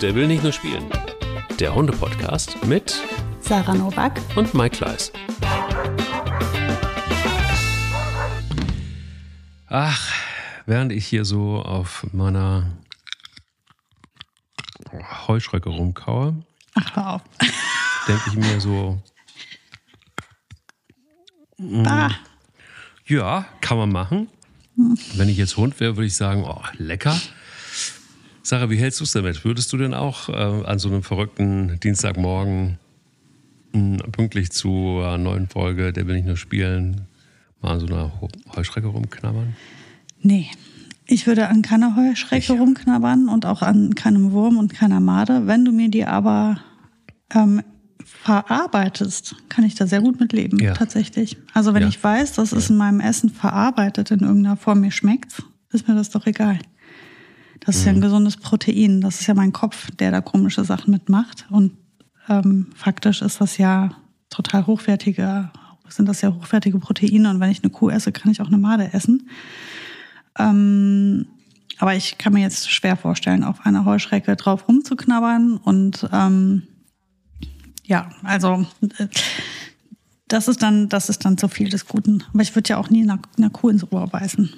Der will nicht nur spielen. Der Hunde-Podcast mit Sarah Novak und Mike Kleiss. Ach, während ich hier so auf meiner Heuschrecke rumkaue, denke ich mir so, Ah, ja, kann man machen. Wenn ich jetzt Hund wäre, würde ich sagen, oh, lecker. Sarah, wie hältst du es damit? Würdest du denn auch äh, an so einem verrückten Dienstagmorgen mh, pünktlich zur neuen Folge, der will nicht nur spielen, mal an so einer Heuschrecke rumknabbern? nee. Ich würde an keiner Heuschrecke rumknabbern und auch an keinem Wurm und keiner Made. Wenn du mir die aber ähm, verarbeitest, kann ich da sehr gut mit leben, Ja. tatsächlich. Also wenn Ja. ich weiß, das ist in meinem Essen verarbeitet in irgendeiner Form, mir schmeckt's, ist mir das doch egal. Das ist ja Mhm. ein gesundes Protein. Das ist ja mein Kopf, der da komische Sachen mitmacht. Und ähm, faktisch ist das ja total hochwertige, sind das ja hochwertige Proteine. Und wenn ich eine Kuh esse, kann ich auch eine Made essen. Ähm, aber ich kann mir jetzt schwer vorstellen, auf einer Heuschrecke drauf rumzuknabbern. Und ähm, ja, also äh, das ist dann, das ist dann zu viel des Guten. Aber ich würde ja auch nie einer, einer Kuh ins Ohr beißen.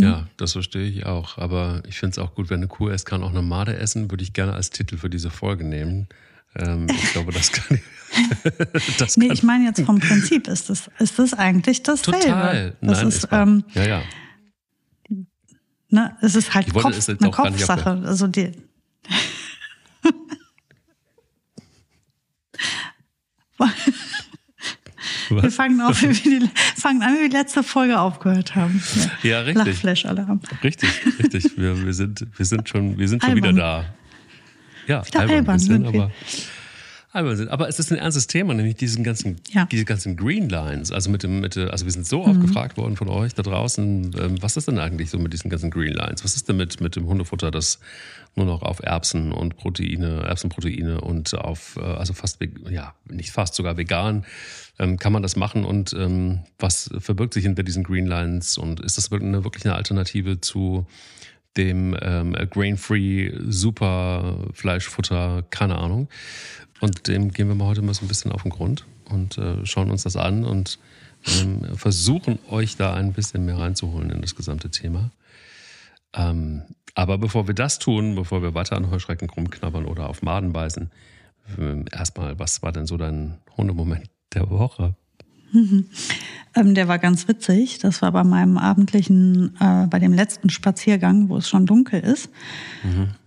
Ja, das verstehe ich auch. Aber ich finde es auch gut, wenn eine Kuh isst, kann auch eine Made essen, würde ich gerne als Titel für diese Folge nehmen. Ähm, ich glaube, das kann ich. das Nee, kann ich meine jetzt vom Prinzip ist das, ist das eigentlich dasselbe. total. Das Nein, ist, ähm, ja, ja. ne, es ist halt wollte Kopf, es jetzt eine nicht Kopfsache. Also die, wir Was? fangen, auf, wie die, fangen an, wie wir die letzte Folge aufgehört haben. Ja, richtig. Lachflash-Alarm. Richtig, richtig. Wir, wir, sind, wir sind schon, wir sind schon wieder da. Ja, Wieder albern, albern ein bisschen, sind wir. aber, albern sind. aber es ist ein ernstes Thema, nämlich diesen ganzen, Ja. diese ganzen Green Lines. Also mit dem, mit, also wir sind so Mhm. oft gefragt worden von euch da draußen, ähm, was ist denn eigentlich so mit diesen ganzen Green Lines? Was ist denn mit, mit dem Hundefutter, das nur noch auf Erbsen und Proteine, Erbsenproteine und auf, äh, also fast, ja, nicht fast, sogar vegan, ähm, kann man das machen und ähm, was verbirgt sich hinter diesen Green Lines und ist das wirklich eine, wirklich eine Alternative zu dem ähm, Grain-Free Super Fleischfutter, keine Ahnung. Und dem gehen wir mal heute mal so ein bisschen auf den Grund und äh, schauen uns das an und ähm, versuchen euch da ein bisschen mehr reinzuholen in das gesamte Thema. Ähm, aber bevor wir das tun, bevor wir weiter an Heuschrecken rumknabbern oder auf Maden beißen, ähm, erstmal, was war denn so dein Hundemoment der Woche? Ähm, der war ganz witzig. Das war bei meinem abendlichen, äh, bei dem letzten Spaziergang, wo es schon dunkel ist.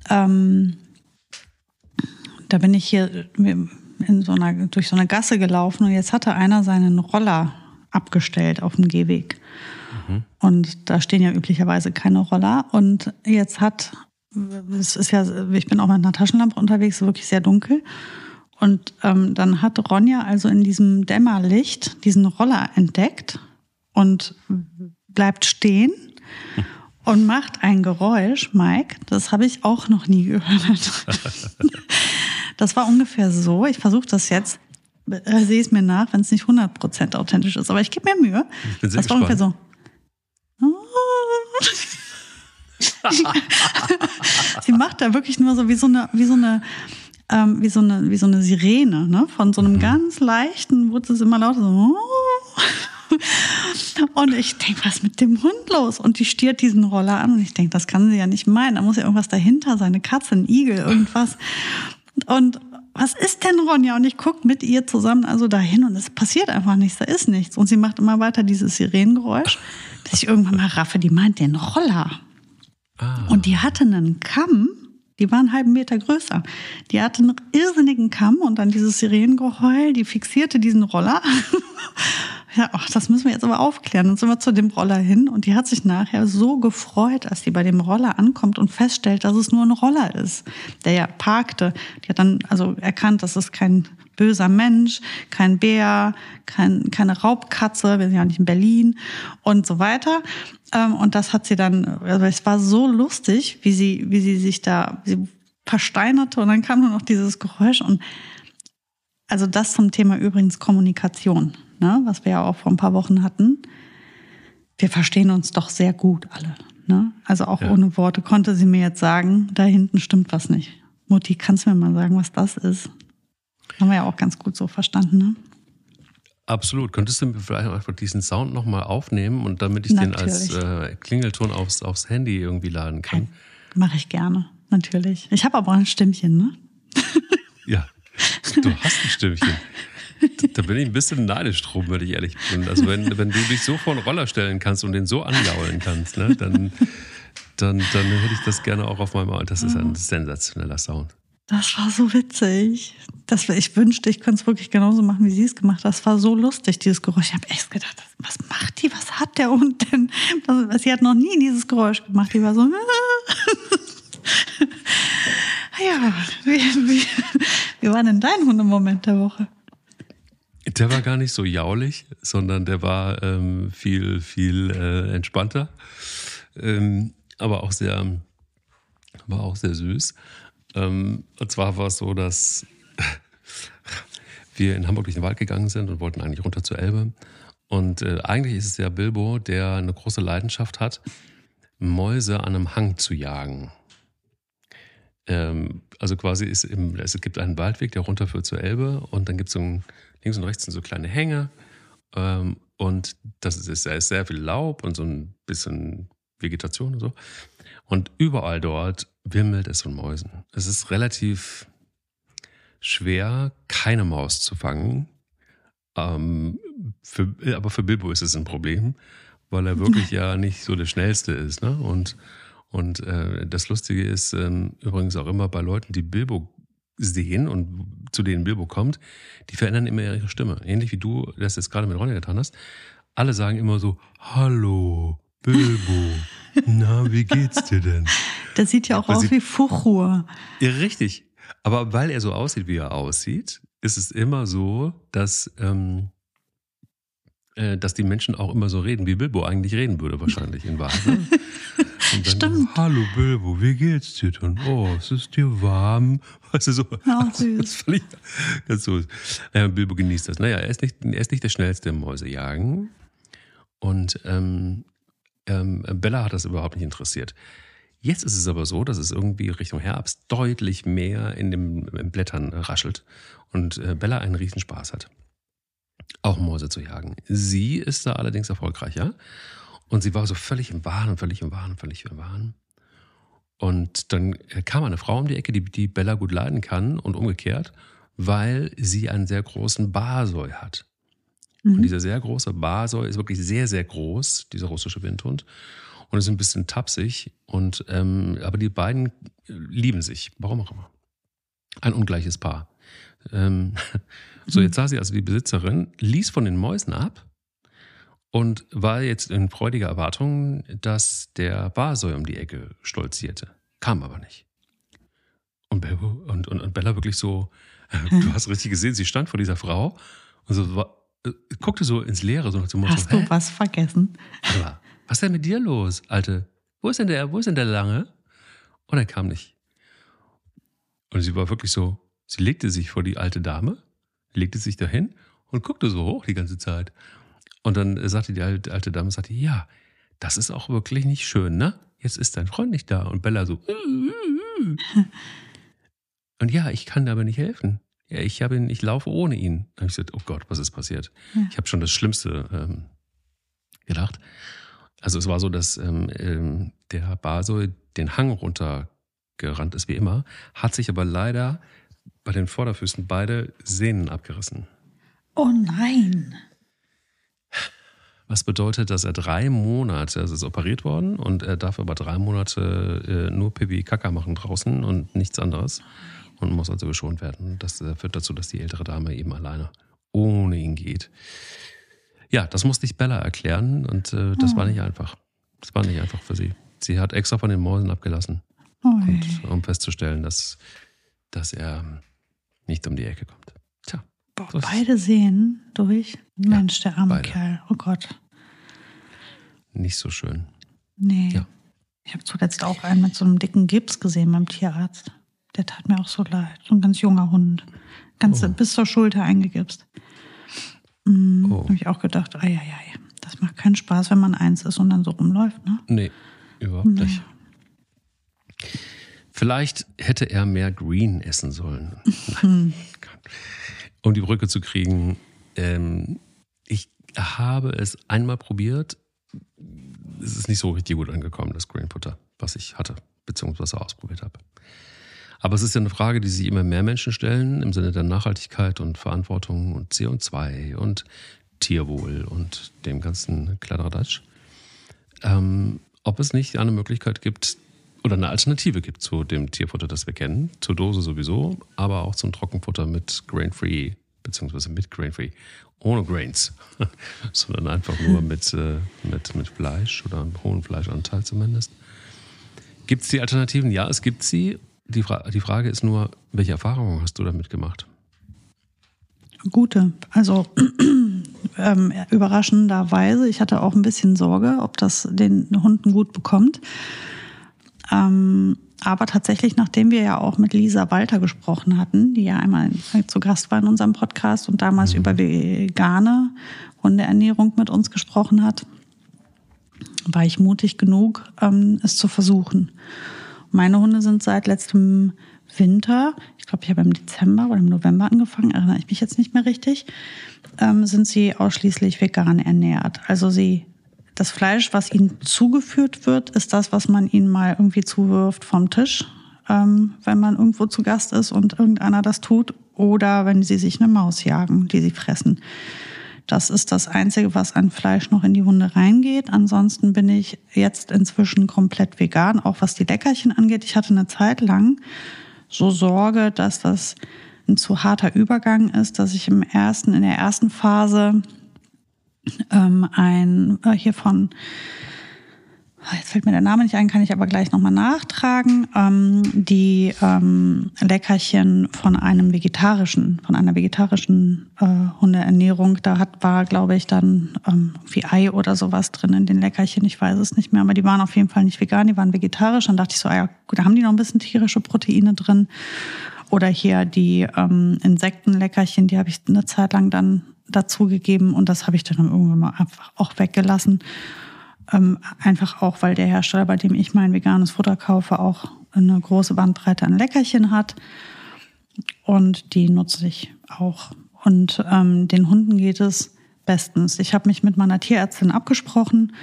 Ähm, da bin ich hier in so einer, durch so eine Gasse gelaufen und jetzt hatte einer seinen Roller abgestellt auf dem Gehweg. Und da stehen ja üblicherweise keine Roller. Und jetzt hat, es ist ja, ich bin auch mit einer Taschenlampe unterwegs, wirklich sehr dunkel. Und ähm, dann hat Ronja also in diesem Dämmerlicht diesen Roller entdeckt und bleibt stehen und macht ein Geräusch, Mike, das habe ich auch noch nie gehört. das war ungefähr so, ich versuche das jetzt, äh, sehe es mir nach, wenn es nicht 100% authentisch ist, aber ich gebe mir Mühe. Ich bin sehr das war ungefähr so. Sie macht da wirklich nur so wie so eine, wie so eine, ähm, wie so eine, wie so eine Sirene, ne? Von so einem ganz leichten, wurde es immer lauter so. Und ich denke, was ist mit dem Hund los? Und die stiert diesen Roller an und ich denke, das kann sie ja nicht meinen. Da muss ja irgendwas dahinter sein, eine Katze, ein Igel, irgendwas. Und was ist denn Ronja? Und ich gucke mit ihr zusammen also dahin und es passiert einfach nichts, da ist nichts. Und sie macht immer weiter dieses Sirenengeräusch, bis ich irgendwann mal raffe, die meint den Roller. Ah, Und die hatte einen Kamm, die war einen halben Meter größer. Die hatte einen irrsinnigen Kamm und dann dieses Sirenengeheul, die fixierte diesen Roller. ja, ach, das müssen wir jetzt aber aufklären. Dann sind wir zu dem Roller hin und die hat sich nachher so gefreut, als die bei dem Roller ankommt und feststellt, dass es nur ein Roller ist, der ja parkte. Die hat dann also erkannt, dass es kein böser Mensch, kein Bär, kein, keine Raubkatze, wir sind ja nicht in Berlin und so weiter. Ähm, Und das hat sie dann, also es war so lustig, wie sie, wie sie sich da, sie versteinerte und dann kam nur noch dieses Geräusch und also das zum Thema übrigens Kommunikation, ne, was wir ja auch vor ein paar Wochen hatten. Wir verstehen uns doch sehr gut alle. Ne? Also auch ja. ohne Worte konnte sie mir jetzt sagen, da hinten stimmt was nicht. Mutti, kannst du mir mal sagen, was das ist? Haben wir ja auch ganz gut so verstanden, ne? Absolut. Könntest du vielleicht einfach diesen Sound nochmal aufnehmen und damit ich Natürlich. den als äh, Klingelton aufs, aufs Handy irgendwie laden kann? Mache ich gerne, natürlich. Ich habe aber auch ein Stimmchen, ne? ja, du hast ein Stimmchen. Da bin ich ein bisschen neidisch drum, wenn ich ehrlich bin. Also wenn, wenn du dich so vor den Roller stellen kannst und den so anjaulen kannst, ne, dann, dann, dann hätte ich das gerne auch auf meinem. Das ist ein sensationeller Sound. Das war so witzig. Das, ich wünschte, ich könnte es wirklich genauso machen, wie sie es gemacht hat. Das war so lustig, dieses Geräusch. Ich habe echt gedacht, was macht die? Was hat der Hund denn? Sie hat noch nie dieses Geräusch gemacht. Die war so. ja, wie, wie, wie war denn dein Hundemoment der Woche? Der war gar nicht so jaulig, sondern der war ähm, viel, viel äh, entspannter. Ähm, aber auch sehr, war auch sehr süß. Ähm, und zwar war es so, dass wir in Hamburg durch den Wald gegangen sind und wollten eigentlich runter zur Elbe. Und äh, eigentlich ist es ja Bilbo, der eine große Leidenschaft hat, Mäuse an einem Hang zu jagen. Ähm, also quasi ist im, es gibt einen Waldweg, der runterführt zur Elbe und dann gibt es so links und rechts so kleine Hänge ähm, und das ist, da ist sehr viel Laub und so ein bisschen Vegetation und so. Und überall dort wimmelt es von Mäusen. Es ist relativ schwer, keine Maus zu fangen. Ähm, für, aber für Bilbo ist es ein Problem, weil er wirklich ja nicht so der Schnellste ist. Ne? Und, und äh, das Lustige ist ähm, übrigens auch immer bei Leuten, die Bilbo sehen und zu denen Bilbo kommt, die verändern immer ihre Stimme. Ähnlich wie du das jetzt gerade mit Ronja getan hast. Alle sagen immer so, Hallo, Bilbo. Na, wie geht's dir denn? Der sieht ja auch aus wie Fuchur. Ja, richtig. Aber weil er so aussieht, wie er aussieht, ist es immer so, dass, ähm, äh, dass die Menschen auch immer so reden, wie Bilbo eigentlich reden würde, wahrscheinlich in Wahrheit. Ne? Dann, Stimmt. Hallo Bilbo, wie geht's dir denn? Oh, es ist dir warm. Weißt du, so. Ja, süß. Das ich ganz so. Äh, Bilbo genießt das. Naja, er ist nicht, er ist nicht der schnellste im Mäusejagen. Und ähm, ähm, Bella hat das überhaupt nicht interessiert. Jetzt ist es aber so, dass es irgendwie Richtung Herbst deutlich mehr in den Blättern raschelt und äh, Bella einen riesen Spaß hat, auch Mäuse zu jagen. Sie ist da allerdings erfolgreicher und sie war so völlig im Wahn, völlig im Wahn, völlig im Wahn. Und dann kam eine Frau um die Ecke, die, die Bella gut leiden kann und umgekehrt, weil sie einen sehr großen Barsoi hat. Mhm. Und dieser sehr große Barsoi ist wirklich sehr, sehr groß, dieser russische Windhund und ist ein bisschen tapsig. Und, ähm, aber die beiden lieben sich, warum auch immer. Ein ungleiches Paar. Ähm, so, jetzt sah sie also die Besitzerin, ließ von den Mäusen ab und war jetzt in freudiger Erwartung, dass der Barsoi um die Ecke stolzierte. Kam aber nicht. Und, Bella, und, und, und Bella wirklich so, äh, du hast richtig gesehen, sie stand vor dieser Frau und so war, äh, guckte so ins Leere, so nach dem Motto, Hast du was vergessen? Aber was ist denn mit dir los, Alte? Wo ist denn der, wo ist denn der Lange? Und er kam nicht. Und sie war wirklich so, sie legte sich vor die alte Dame, legte sich dahin und guckte so hoch die ganze Zeit. Und dann sagte die alte, alte Dame, sagte, ja, das ist auch wirklich nicht schön, ne? Jetzt ist dein Freund nicht da. Und Bella so, und ja, ich kann aber nicht helfen. Ja, ich habe ihn, ich laufe ohne ihn. Habe ich gesagt, oh Gott, was ist passiert? Ja. Ich habe schon das Schlimmste ähm, gedacht. Also es war so, dass ähm, ähm, der Basel den Hang runtergerannt ist wie immer, hat sich aber leider bei den Vorderfüßen beide Sehnen abgerissen. Oh nein. Was bedeutet, dass er drei Monate, also ist operiert worden und er darf aber drei Monate äh, nur Pipi Kaka machen draußen und nichts anderes und muss also geschont werden. Das äh, führt dazu, dass die ältere Dame eben alleine ohne ihn geht. Ja, das musste ich Bella erklären und äh, das oh. war nicht einfach. Das war nicht einfach für sie. Sie hat extra von den Mäusen abgelassen, und, um festzustellen, dass, dass er nicht um die Ecke kommt. Tja. Boah, beide sehen durch. Mensch, ja, der arme beide. Kerl. Oh Gott. Nicht so schön. Nee. Ja. Ich habe zuletzt auch einen mit so einem dicken Gips gesehen beim Tierarzt. Der tat mir auch so leid. So ein ganz junger Hund. Ganz oh. bis zur Schulter eingegipst. Mhm, oh. Habe ich auch gedacht, ai, ai, ai, das macht keinen Spaß, wenn man eins ist und dann so rumläuft, ne? Nee. Überhaupt nicht. Vielleicht hätte er mehr Green essen sollen. um die Brücke zu kriegen. Ähm, ich habe es einmal probiert. Es ist nicht so richtig gut angekommen, das Green Butter, was ich hatte, beziehungsweise ausprobiert habe. Aber es ist ja eine Frage, die sich immer mehr Menschen stellen im Sinne der Nachhaltigkeit und Verantwortung und CO2 und Tierwohl und dem ganzen Kladderadatsch. Ähm, ob es nicht eine Möglichkeit gibt oder eine Alternative gibt zu dem Tierfutter, das wir kennen, zur Dose sowieso, aber auch zum Trockenfutter mit Grain-Free, beziehungsweise mit Grain-Free, ohne Grains, sondern einfach nur mit, äh, mit, mit Fleisch oder einem hohen Fleischanteil zumindest. Gibt es die Alternativen? Ja, es gibt sie. Die, Fra die Frage ist nur, welche Erfahrungen hast du damit gemacht? Gute. Also ähm, überraschenderweise, ich hatte auch ein bisschen Sorge, ob das den Hunden gut bekommt. Ähm, aber tatsächlich, nachdem wir ja auch mit Lisa Walter gesprochen hatten, die ja einmal zu Gast war in unserem Podcast und damals mhm. über vegane Hundeernährung mit uns gesprochen hat, war ich mutig genug, ähm, es zu versuchen. Meine Hunde sind seit letztem Winter, ich glaube, ich habe im Dezember oder im November angefangen, erinnere ich mich jetzt nicht mehr richtig, ähm, sind sie ausschließlich vegan ernährt. Also sie, das Fleisch, was ihnen zugeführt wird, ist das, was man ihnen mal irgendwie zuwirft vom Tisch, ähm, wenn man irgendwo zu Gast ist und irgendeiner das tut, oder wenn sie sich eine Maus jagen, die sie fressen. Das ist das Einzige, was an Fleisch noch in die Hunde reingeht. Ansonsten bin ich jetzt inzwischen komplett vegan, auch was die Leckerchen angeht. Ich hatte eine Zeit lang so Sorge, dass das ein zu harter Übergang ist, dass ich im ersten, in der ersten Phase ähm, ein äh, hier von jetzt fällt mir der Name nicht ein, kann ich aber gleich nochmal nachtragen, ähm, die ähm, Leckerchen von einem vegetarischen, von einer vegetarischen äh, Hundeernährung. Da hat, war, glaube ich, dann ähm, wie Ei oder sowas drin in den Leckerchen. Ich weiß es nicht mehr, aber die waren auf jeden Fall nicht vegan, die waren vegetarisch. Dann dachte ich so, ah ja, gut, da haben die noch ein bisschen tierische Proteine drin. Oder hier die ähm, Insektenleckerchen, die habe ich eine Zeit lang dann dazugegeben und das habe ich dann irgendwann mal einfach auch weggelassen. Ähm, einfach auch, weil der Hersteller, bei dem ich mein veganes Futter kaufe, auch eine große Bandbreite an Leckerchen hat. Und die nutze ich auch. Und ähm, den Hunden geht es bestens. Ich habe mich mit meiner Tierärztin abgesprochen.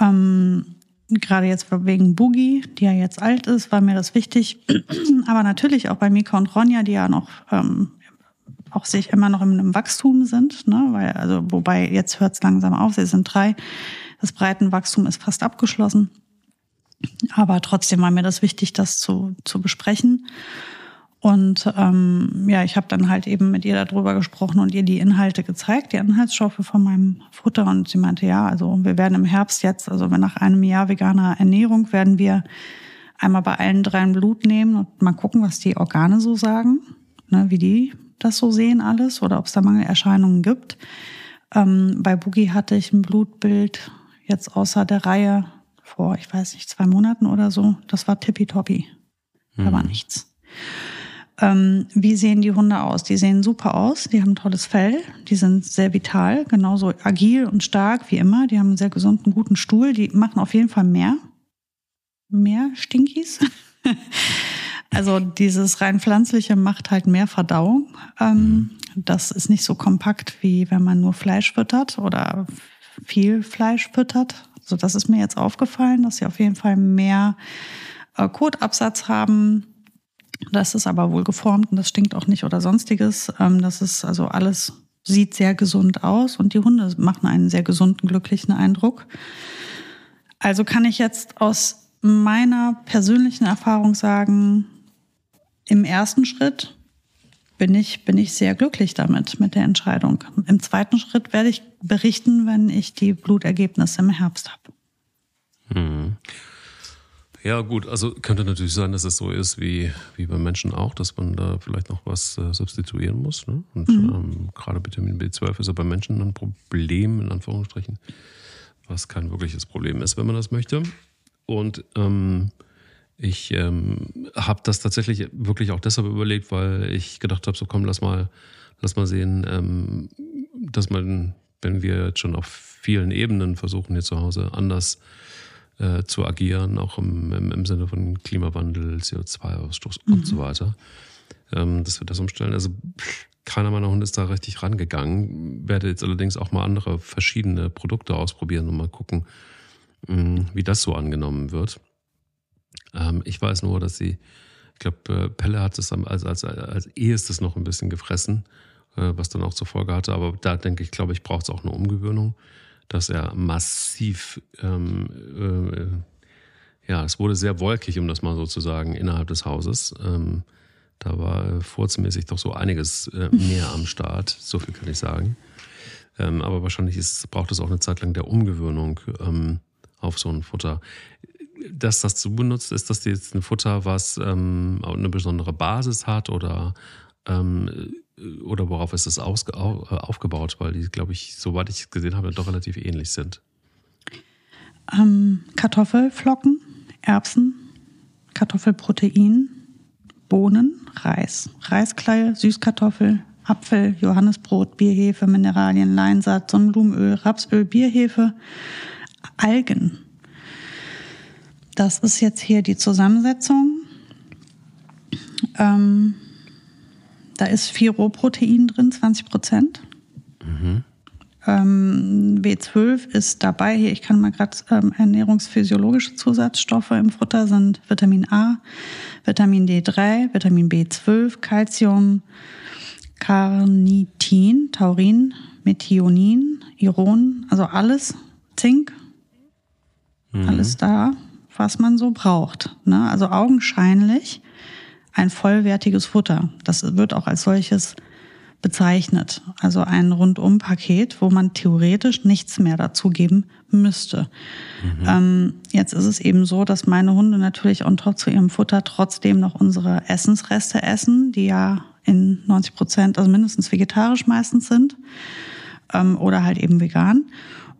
Ähm, gerade jetzt wegen Boogie, die ja jetzt alt ist, war mir das wichtig. Aber natürlich auch bei Mika und Ronja, die ja noch ähm, auch sich immer noch in einem Wachstum sind, ne? Weil, also, wobei jetzt hört es langsam auf, sie sind drei. Das Breitenwachstum ist fast abgeschlossen. Aber trotzdem war mir das wichtig, das zu, zu besprechen. Und ähm, ja, ich habe dann halt eben mit ihr darüber gesprochen und ihr die Inhalte gezeigt, die Inhaltsstoffe von meinem Futter. Und sie meinte, ja, also wir werden im Herbst jetzt, also nach einem Jahr veganer Ernährung, werden wir einmal bei allen dreien Blut nehmen und mal gucken, was die Organe so sagen, ne, wie die das so sehen alles oder ob es da Mangelerscheinungen gibt. Ähm, bei Boogie hatte ich ein Blutbild jetzt außer der Reihe vor, ich weiß nicht, zwei Monaten oder so, das war tippitoppi. Da mhm. war nichts. Ähm, wie sehen die Hunde aus? Die sehen super aus, die haben tolles Fell, die sind sehr vital, genauso agil und stark wie immer. Die haben einen sehr gesunden, guten Stuhl, die machen auf jeden Fall mehr. Mehr Stinkies. also dieses rein pflanzliche macht halt mehr Verdauung. Ähm, mhm. Das ist nicht so kompakt, wie wenn man nur Fleisch füttert oder viel Fleisch füttert. So, das ist mir jetzt aufgefallen, dass sie auf jeden Fall mehr äh, Kotabsatz haben. Das ist aber wohl geformt und das stinkt auch nicht oder sonstiges. Ähm, das ist also alles sieht sehr gesund aus und die Hunde machen einen sehr gesunden, glücklichen Eindruck. Also kann ich jetzt aus meiner persönlichen Erfahrung sagen, im ersten Schritt bin ich, bin ich sehr glücklich damit, mit der Entscheidung. Im zweiten Schritt werde ich berichten, wenn ich die Blutergebnisse im Herbst habe. Hm. Ja, gut, also könnte natürlich sein, dass es so ist wie, wie bei Menschen auch, dass man da vielleicht noch was äh, substituieren muss. Ne? Und mhm. ähm, gerade Vitamin B12 ist ja bei Menschen ein Problem, in Anführungsstrichen, was kein wirkliches Problem ist, wenn man das möchte. Und ähm, ich ähm, habe das tatsächlich wirklich auch deshalb überlegt, weil ich gedacht habe, so komm, lass mal, lass mal sehen, ähm, dass man, wenn wir jetzt schon auf vielen Ebenen versuchen, hier zu Hause anders äh, zu agieren, auch im, im, im, Sinne von Klimawandel, CO2-Ausstoß mhm. und so weiter, ähm, dass wir das umstellen. Also keiner meiner Hunde ist da richtig rangegangen. Werde jetzt allerdings auch mal andere verschiedene Produkte ausprobieren und mal gucken, mh, mm, wie das so angenommen wird. Ähm, ich weiß nur, dass sie, ich glaube, äh, Pelle hat es als, als, als ehestes noch ein bisschen gefressen, äh, was dann auch zur Folge hatte. Aber da denke ich, glaube ich, braucht es auch eine Umgewöhnung, dass er massiv, ähm, äh, ja, es wurde sehr wolkig, um das mal so zu sagen, innerhalb des Hauses. Ähm, da war furzmäßig doch so einiges äh, mehr am Start, so viel kann ich sagen. Ähm, aber wahrscheinlich ist, braucht es auch eine Zeit lang der Umgewöhnung ähm, auf so ein Futter. Dass das zu benutzt, ist das jetzt ein Futter, was ähm, eine besondere Basis hat oder, ähm, oder worauf ist es ausge, aufgebaut? Weil die, glaube ich, soweit ich gesehen habe, doch relativ ähnlich sind. Ähm, Kartoffelflocken, Erbsen, Kartoffelprotein, Bohnen, Reis, Reiskleie, Süßkartoffel, Apfel, Johannesbrot, Bierhefe, Mineralien, Leinsaat, Sonnenblumenöl, Rapsöl, Bierhefe, Algen. Das ist jetzt hier die Zusammensetzung. Ähm, da ist viel Rohprotein drin, 20 Prozent. Mhm. Ähm, B12 ist dabei. Hier, ich kann mal gerade ähm, ernährungsphysiologische Zusatzstoffe im Futter sind Vitamin A, Vitamin D3, Vitamin B12, Calcium, Carnitin, Taurin, Methionin, Iron, also alles, Zink, mhm. alles da, was man so braucht. Ne? Also augenscheinlich ein vollwertiges Futter. Das wird auch als solches bezeichnet. Also ein Rundum-Paket, wo man theoretisch nichts mehr dazugeben müsste. Mhm. Ähm, jetzt ist es eben so, dass meine Hunde natürlich on top zu ihrem Futter trotzdem noch unsere Essensreste essen, die ja in 90 Prozent, also mindestens vegetarisch meistens sind ähm, oder halt eben vegan.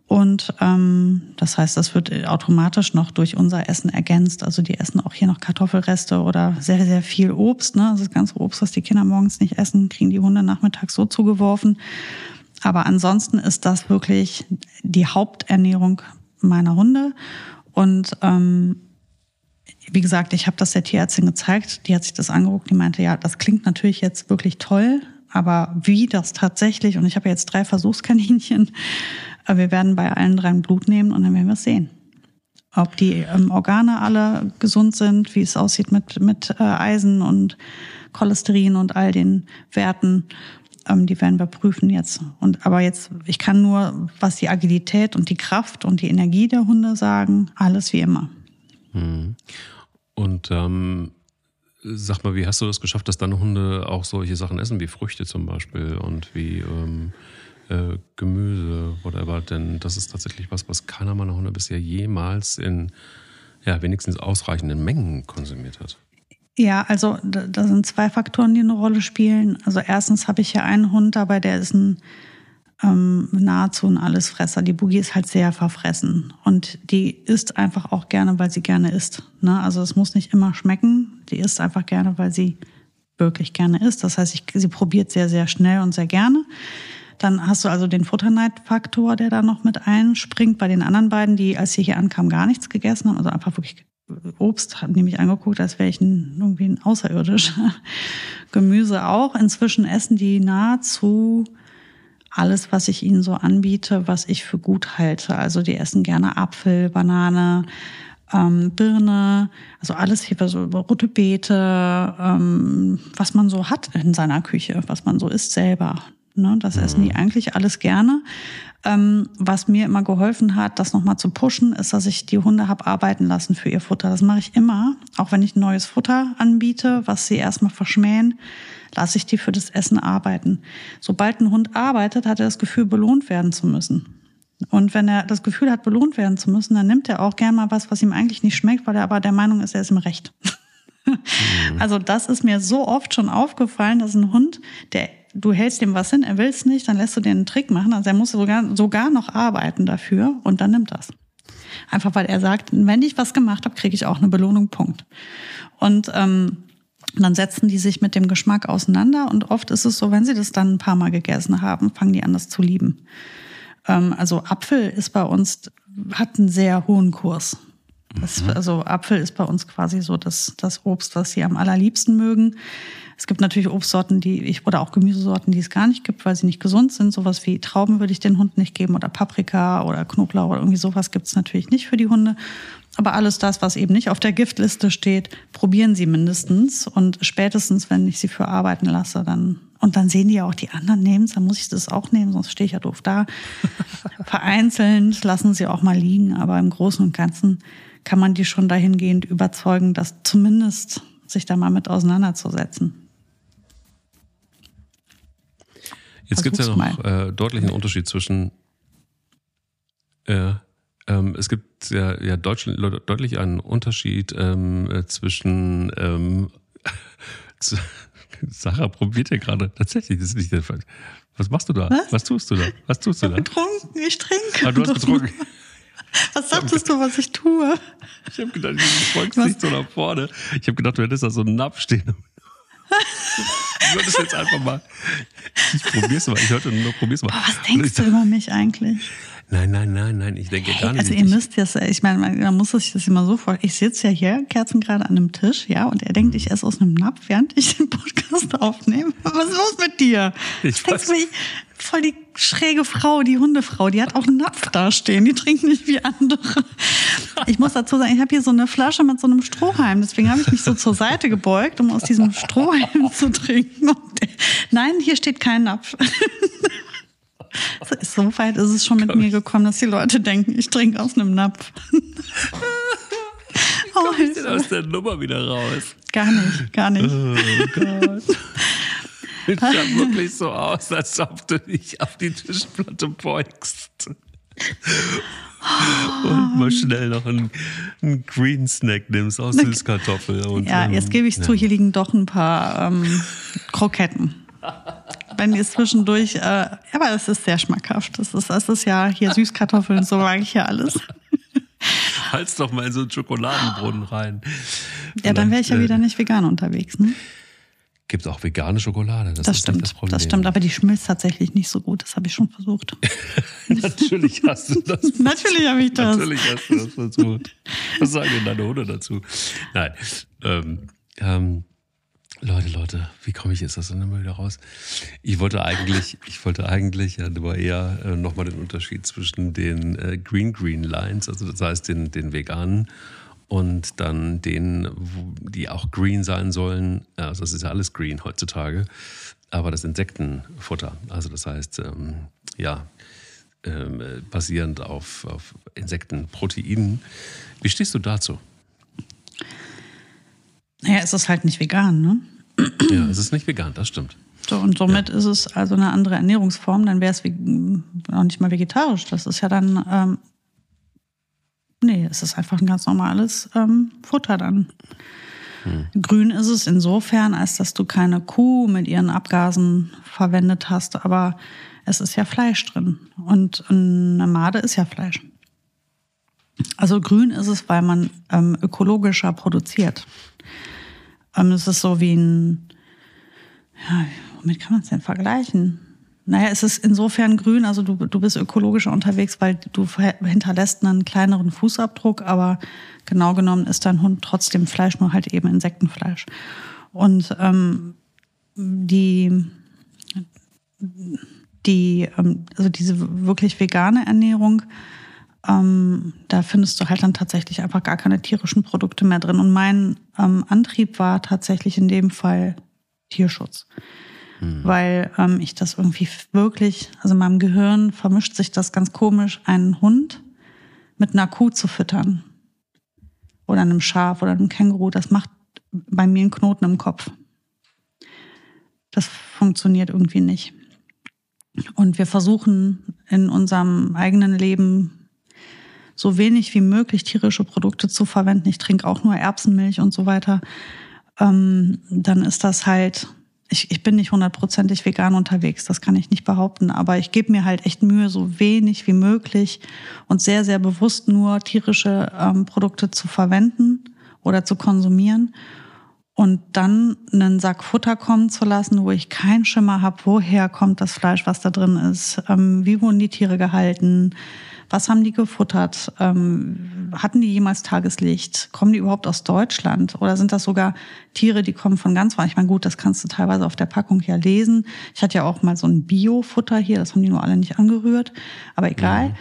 Und ähm, das heißt, das wird automatisch noch durch unser Essen ergänzt. Also die essen auch hier noch Kartoffelreste oder sehr, sehr viel Obst. Ne? Also das ganze Obst, was die Kinder morgens nicht essen, kriegen die Hunde nachmittags so zugeworfen. Aber ansonsten ist das wirklich die Haupternährung meiner Hunde. Und ähm, wie gesagt, ich habe das der Tierärztin gezeigt. Die hat sich das angeguckt. Die meinte, ja, das klingt natürlich jetzt wirklich toll. Aber wie das tatsächlich, und ich habe jetzt drei Versuchskaninchen, aber wir werden bei allen drei Blut nehmen und dann werden wir es sehen. Ob die ähm, Organe alle gesund sind, wie es aussieht mit, mit äh, Eisen und Cholesterin und all den Werten, ähm, die werden wir prüfen jetzt. Und aber jetzt, ich kann nur, was die Agilität und die Kraft und die Energie der Hunde sagen, alles wie immer. Hm. Und ähm, sag mal, wie hast du das geschafft, dass deine Hunde auch solche Sachen essen, wie Früchte zum Beispiel und wie ähm, äh, Gemüse, whatever, denn das ist tatsächlich was, was keiner meiner Hunde bisher jemals in ja, wenigstens ausreichenden Mengen konsumiert hat. Ja, also da, sind zwei Faktoren, die eine Rolle spielen. Also erstens habe ich hier einen Hund dabei, der ist ein ähm, nahezu ein Allesfresser. Die Boogie ist halt sehr verfressen und die isst einfach auch gerne, weil sie gerne isst. Ne? Also es muss nicht immer schmecken. Die isst einfach gerne, weil sie wirklich gerne isst. Das heißt, ich, sie probiert sehr, sehr schnell und sehr gerne. Dann hast du also den Futterneidfaktor, der da noch mit einspringt. Bei den anderen beiden, die, als sie hier ankamen, gar nichts gegessen haben, also einfach wirklich Obst, haben die mich angeguckt, als wäre ich ein, irgendwie ein Außerirdischer. Gemüse auch. Inzwischen essen die nahezu alles, was ich ihnen so anbiete, was ich für gut halte. Also die essen gerne Apfel, Banane, ähm, Birne, also alles hier, so rote Beete, ähm, was man so hat in seiner Küche, was man so isst selber. Ne? Das mhm. essen die eigentlich alles gerne. Ähm, was mir immer geholfen hat, das nochmal zu pushen, ist, dass ich die Hunde habe arbeiten lassen für ihr Futter. Das mache ich immer, auch wenn ich ein neues Futter anbiete, was sie erstmal verschmähen, lasse ich die für das Essen arbeiten. Sobald ein Hund arbeitet, hat er das Gefühl, belohnt werden zu müssen. Und wenn er das Gefühl hat, belohnt werden zu müssen, dann nimmt er auch gern mal was, was ihm eigentlich nicht schmeckt, weil er aber der Meinung ist, er ist im Recht. Mhm. Also das ist mir so oft schon aufgefallen, dass ein Hund, der du hältst ihm was hin, er will es nicht, dann lässt du dir einen Trick machen. Also er muss sogar, sogar noch arbeiten dafür und dann nimmt das. Einfach weil er sagt, wenn ich was gemacht habe, kriege ich auch eine Belohnung, Punkt. Und ähm, dann setzen die sich mit dem Geschmack auseinander und oft ist es so, wenn sie das dann ein paar Mal gegessen haben, fangen die an, das zu lieben. Ähm, also Apfel ist bei uns, hat einen sehr hohen Kurs. Das, mhm. Also Apfel ist bei uns quasi so das, das Obst, was sie am allerliebsten mögen. Es gibt natürlich Obstsorten, die ich oder auch Gemüsesorten, die es gar nicht gibt, weil sie nicht gesund sind. Sowas wie Trauben würde ich den Hunden nicht geben oder Paprika oder Knoblauch oder irgendwie sowas gibt es natürlich nicht für die Hunde. Aber alles das, was eben nicht auf der Giftliste steht, probieren sie mindestens. Und spätestens, wenn ich sie für arbeiten lasse, dann und dann sehen die ja auch die anderen nehmen dann muss ich das auch nehmen, sonst stehe ich ja doof da. Vereinzelt lassen sie auch mal liegen, aber im Großen und Ganzen kann man die schon dahingehend überzeugen, dass zumindest sich da mal mit auseinanderzusetzen. Jetzt gibt es ja noch äh, deutlichen Unterschied zwischen äh, ähm, es gibt ja, ja deutlich einen Unterschied ähm, äh, zwischen ähm, Sarah probiert ja gerade. Tatsächlich, das ist nicht der Fall. Was machst du da? Was, was tust du da? Was tust du ich da? getrunken, ich trinke. Ah, du hast getrunken. Was sagtest du, was ich tue? Ich habe gedacht, du folgst nicht so nach vorne. Ich habe gedacht, du hättest da so einen Napf stehen. du würdest jetzt einfach mal. Ich probier's mal. Ich hörte nur, probier's mal. Aber was denkst du über mich eigentlich? Nein, nein, nein, nein, ich denke gar nicht. Also ihr müsst ja, ich meine, man muss sich das immer so vorstellen. Ich sitze ja hier, Kerzen gerade an einem Tisch, ja, und er denkt, ich esse aus einem Napf, während ich den Podcast aufnehme. Was ist los mit dir? Ich weiß. Du, voll die schräge Frau, die Hundefrau, die hat auch einen Napf dastehen, die trinkt nicht wie andere. Ich muss dazu sagen, ich habe hier so eine Flasche mit so einem Strohhalm, deswegen habe ich mich so zur Seite gebeugt, um aus diesem Strohhalm zu trinken. Und nein, hier steht kein Napf. So weit ist es schon mit mir gekommen, dass die Leute denken, ich trinke aus einem Napf. oh, ich denn aus der Nummer wieder raus? Gar nicht, gar nicht. Oh Gott. Es sah wirklich so aus, als ob du dich auf die Tischplatte beugst. Und mal schnell noch einen, einen Green Snack nimmst aus Süßkartoffel. Und, ja, jetzt gebe ich ja. zu, hier liegen doch ein paar ähm, Kroketten wenn ihr zwischendurch, äh, aber es ist sehr schmackhaft. Das ist, das ist ja hier Süßkartoffeln, so mag ich ja alles. Halt's doch mal in so einen Schokoladenbrunnen rein. Ja, dann wäre ich ja äh, wieder nicht vegan unterwegs, ne? Gibt auch vegane Schokolade. Das, das stimmt. Das, das, stimmt, aber die schmilzt tatsächlich nicht so gut. Das habe ich schon versucht. Natürlich hast du das. Natürlich habe ich das. Natürlich hast du das versucht. Was sagen denn deine Hunde dazu? Nein. Ähm, ähm, Leute, Leute, wie komme ich jetzt aus der Nummer wieder raus? Ich wollte eigentlich, ich wollte eigentlich, ja, aber eher äh, nochmal den Unterschied zwischen den äh, Green Green Lines, also das heißt den, den veganen und dann den, die auch green sein sollen. Also das ist ja alles green heutzutage, aber das Insektenfutter, also das heißt, ähm, ja, ähm, basierend auf, auf Insektenproteinen. Wie stehst du dazu? Naja, es ist halt nicht vegan, ne? Ja, es ist nicht vegan, das stimmt. So, und somit ja. ist es also eine andere Ernährungsform, dann wäre es auch nicht mal vegetarisch. Das ist ja dann, ähm, nee, es ist einfach ein ganz normales ähm, Futter dann. Hm. Grün ist es insofern, als dass du keine Kuh mit ihren Abgasen verwendet hast, aber es ist ja Fleisch drin. Und eine Made ist ja Fleisch. Also grün ist es, weil man ähm, ökologischer produziert. Ähm, es ist so wie ein, ja, womit kann man es denn vergleichen? Naja, es ist insofern grün, also du, du bist ökologischer unterwegs, weil du hinterlässt einen kleineren Fußabdruck, aber genau genommen ist dein Hund trotzdem Fleisch, nur halt eben Insektenfleisch. Und ähm, die, die, ähm, also diese wirklich vegane Ernährung, ähm, da findest du halt dann tatsächlich einfach gar keine tierischen Produkte mehr drin. Und mein ähm, Antrieb war tatsächlich in dem Fall Tierschutz. Hm. Weil ähm, ich das irgendwie wirklich, also in meinem Gehirn vermischt sich das ganz komisch, einen Hund mit einer Kuh zu füttern. Oder einem Schaf oder einem Känguru. Das macht bei mir einen Knoten im Kopf. Das funktioniert irgendwie nicht. Und wir versuchen in unserem eigenen Leben so wenig wie möglich tierische Produkte zu verwenden. Ich trinke auch nur Erbsenmilch und so weiter. Ähm, dann ist das halt, ich, ich bin nicht hundertprozentig vegan unterwegs, das kann ich nicht behaupten, aber ich gebe mir halt echt Mühe, so wenig wie möglich und sehr, sehr bewusst nur tierische ähm, Produkte zu verwenden oder zu konsumieren und dann einen Sack Futter kommen zu lassen, wo ich keinen Schimmer habe, woher kommt das Fleisch, was da drin ist, ähm, wie wurden die Tiere gehalten, Was haben die gefuttert? Ähm, hatten die jemals Tageslicht? Kommen die überhaupt aus Deutschland? Oder sind das sogar Tiere, die kommen von ganz weit? Ich meine, gut, das kannst du teilweise auf der Packung ja lesen. Ich hatte ja auch mal so ein Bio-Futter hier, das haben die nur alle nicht angerührt, aber egal. Mhm.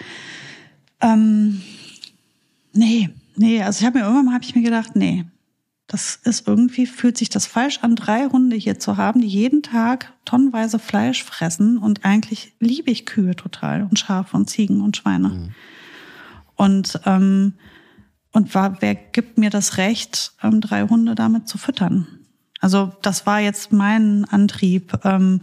Ähm, nee, nee, also ich habe mir irgendwann mal, habe ich mir gedacht, nee, das ist irgendwie, fühlt sich das falsch an, drei Hunde hier zu haben, die jeden Tag tonnenweise Fleisch fressen. Und eigentlich liebe ich Kühe total und Schafe und Ziegen und Schweine. Mhm. Und, ähm, und war, wer gibt mir das Recht, ähm, drei Hunde damit zu füttern? Also das war jetzt mein Antrieb. Ähm,